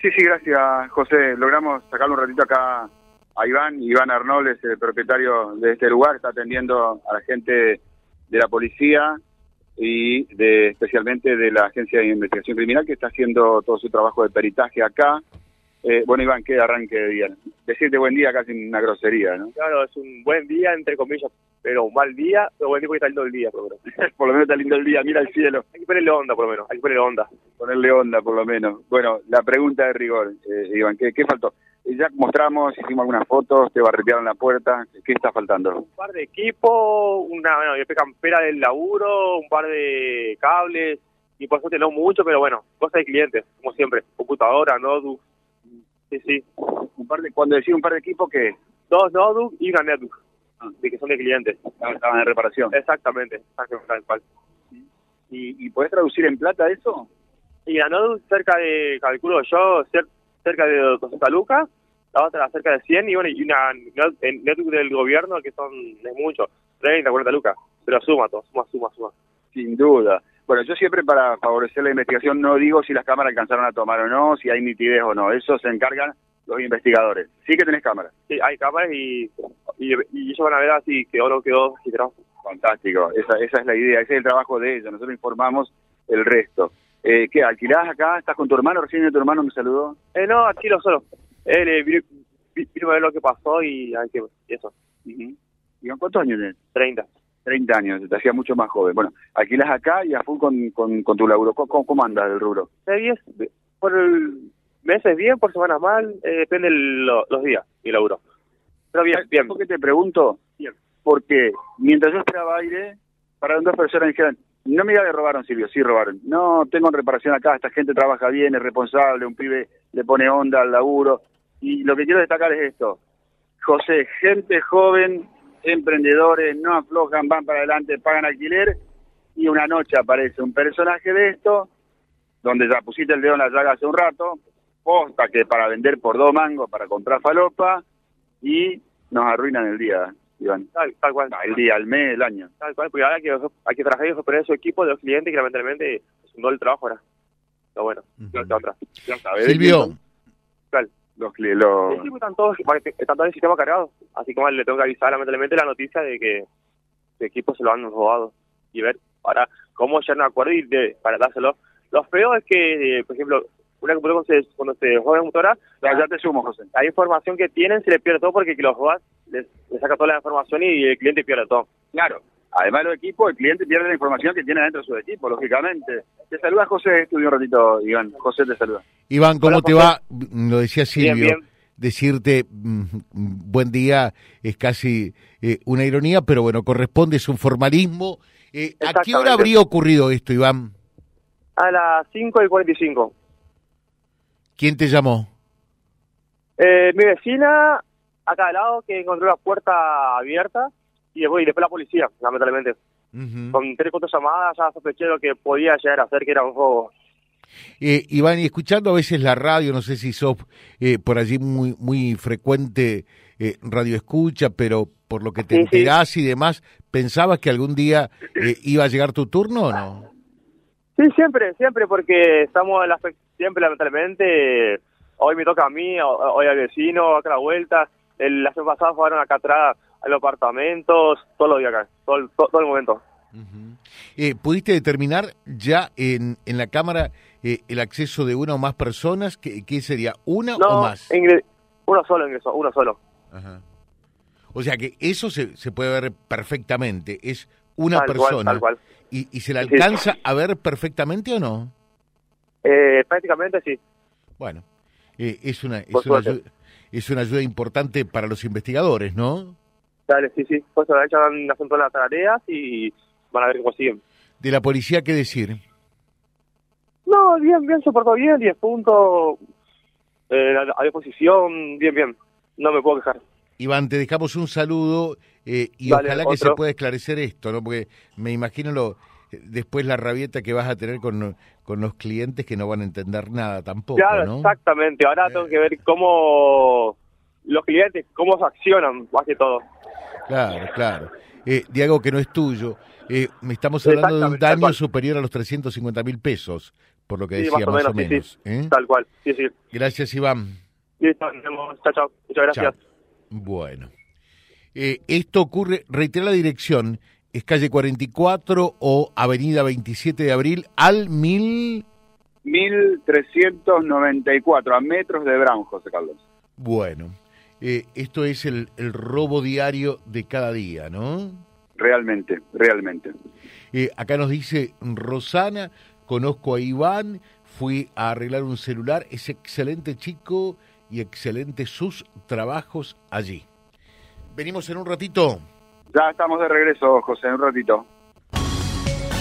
Sí, sí, gracias, José. Logramos sacarle un ratito acá a Iván. Iván Arnold es el propietario de este lugar, está atendiendo a la gente de la policía y de especialmente de la Agencia de Investigación Criminal que está haciendo todo su trabajo de peritaje acá. Eh, bueno, Iván, qué arranque de día. Decirte buen día casi una grosería, ¿no? Claro, es un buen día, entre comillas, pero un mal día, pero buen día porque está lindo el día, por lo menos. por lo menos está lindo el día, mira el cielo. Hay que ponerle onda, por lo menos, hay que ponerle onda. Ponerle onda, por lo menos. Bueno, la pregunta de rigor, eh, Iván, ¿qué, ¿qué faltó? Ya mostramos, hicimos algunas fotos, te barretearon la puerta. ¿Qué está faltando? Un par de equipos, una bueno, campera del laburo, un par de cables, y por suerte no mucho, pero bueno, cosas de clientes, como siempre. Computadora, notebook. Sí, sí. Un par de, cuando decía un par de equipos, ¿qué? Dos notebook y una netbook, de que son de clientes. Estaban de reparación. Exactamente, exactamente. tal ¿Y, ¿Y podés traducir en plata eso? Y la notebook cerca de, calculo yo, cerca de 200 lucas, la otra cerca de 100 y, bueno, y una netbook del gobierno que son, es mucho, 30, 40 lucas, pero suma todo, suma, suma, suma. Sin duda. Bueno, yo siempre para favorecer la investigación no digo si las cámaras alcanzaron a tomar o no, si hay nitidez o no, eso se encargan los investigadores. Sí que tenés cámaras. Sí, hay cámaras y, y, ellos van a ver así quedó o no quedó registrado. Fantástico, esa, esa es la idea, ese es el trabajo de ellos, nosotros informamos el resto. Eh, ¿Qué, alquilás acá? ¿Estás con tu hermano? Recién tu hermano me saludó. Eh, no, alquilo solo. Él eh, vino, a ver lo que pasó y, que, eso. ¿Y cuántos años tienes? 30. 30 años, te hacía mucho más joven. Bueno, alquilas acá y a full con, con, tu laburo. ¿Cómo, cómo andas el rubro? Eh, por el, meses bien, por semanas mal, eh, depende los días y el laburo. Pero bien, bien. ¿Por qué te pregunto? Bien. Porque mientras yo esperaba aire, para dos personas dijeron, no diga que robaron, Silvio, sí robaron. No, tengo reparación acá, esta gente trabaja bien, es responsable, un pibe le pone onda al laburo. Y lo que quiero destacar es esto. José, gente joven, emprendedores, no aflojan, van para adelante, pagan alquiler y una noche aparece un personaje de esto, donde ya pusiste el dedo en la llaga hace un rato, posta que para vender por dos mangos, para comprar falopa y nos arruinan el día. Iván. Tal, cual. el día, el mes, el año. Tal cual, porque ahora hay que, hay que trabajar y recuperar su equipo de los clientes que lamentablemente es un doble trabajo ahora. Pero bueno, uh otra. Silvio. Los, los... Sí, están todos, están todos el sistema cargado. Así como le tengo que avisar lamentablemente la noticia de que el equipo se lo han robado. Y ver ahora cómo ya no acuerdo y de, para dárselo. Lo feo es que, eh, por ejemplo, una computadora cuando se, cuando se juega motora, ya, te sumo, José. La información que tienen se le pierde todo porque que los juegas le, saca toda la información y el cliente pierde todo. Claro. Además los equipos, el cliente pierde la información que tiene dentro de su equipo, lógicamente. Te saluda José, estudio un ratito, Iván. José te saluda. Iván, ¿cómo te va? Lo decía Silvio. Decirte mm, buen día es casi eh, una ironía, pero bueno, corresponde, es un formalismo. Eh, ¿A qué hora habría ocurrido esto, Iván? A las 5 y 45. ¿Quién te llamó? Eh, mi vecina, acá al lado, que encontró la puerta abierta y después, y después la policía, lamentablemente. Con tres cuatro llamadas ya sospeché lo que podía llegar a hacer, que era un juego. Eh, Iván, y escuchando a veces la radio, no sé si sos eh, por allí muy muy frecuente eh, radio escucha, pero por lo que te enterás y demás, ¿pensabas que algún día eh, iba a llegar tu turno o no? Sí, siempre, siempre, porque estamos en la, siempre, lamentablemente, hoy me toca a mí, hoy al vecino, acá a la vuelta, el, la semana pasada fueron acá atrás a los apartamentos, todos los días acá, todo, todo, el momento. Eh, ¿Pudiste determinar ya en, en la cámara eh, el acceso de una o más personas? ¿Qué, qué sería? ¿Una o más? uno solo ingresó, uno solo. Ajá. O sea que eso se, se puede ver perfectamente, es una persona. tal cual. ¿Y, ¿Y se la alcanza a ver perfectamente o no? Eh, prácticamente sí. Bueno, eh, es, una, es, una ayuda, es una ayuda importante para los investigadores, ¿no? Dale, sí, sí. Pues ya van haciendo las tareas y van a ver cómo siguen. ¿De la policía qué decir? No, bien, bien, se portó bien, 10 puntos eh, a disposición, bien, bien. No me puedo quejar. Iván, te dejamos un saludo eh, y ojalá que se pueda esclarecer esto, ¿no? Porque me imagino lo después la rabieta que vas a tener con, con los clientes que no van a entender nada tampoco, Claro, exactamente. Ahora tengo que ver cómo los clientes, cómo se accionan, más que todo. Claro, claro. Eh, de algo que no es tuyo. Eh, estamos hablando de un daño superior a los 350 mil pesos por lo que decía más o menos. ¿eh? Tal cual, sí, sí. Gracias, Iván. Listo. Chao, chao. Muchas gracias. Bueno. Eh, esto ocurre, reitera la dirección, es calle 44 o avenida 27 de abril al mil... 1394, a metros de Brown, José Carlos. Bueno, eh, esto es el, el, robo diario de cada día, ¿no? Realmente, realmente. Eh, acá nos dice Rosana, conozco a Iván, fui a arreglar un celular, es excelente chico y excelente sus trabajos allí. Venimos en un ratito. Ya estamos de regreso, José, en un ratito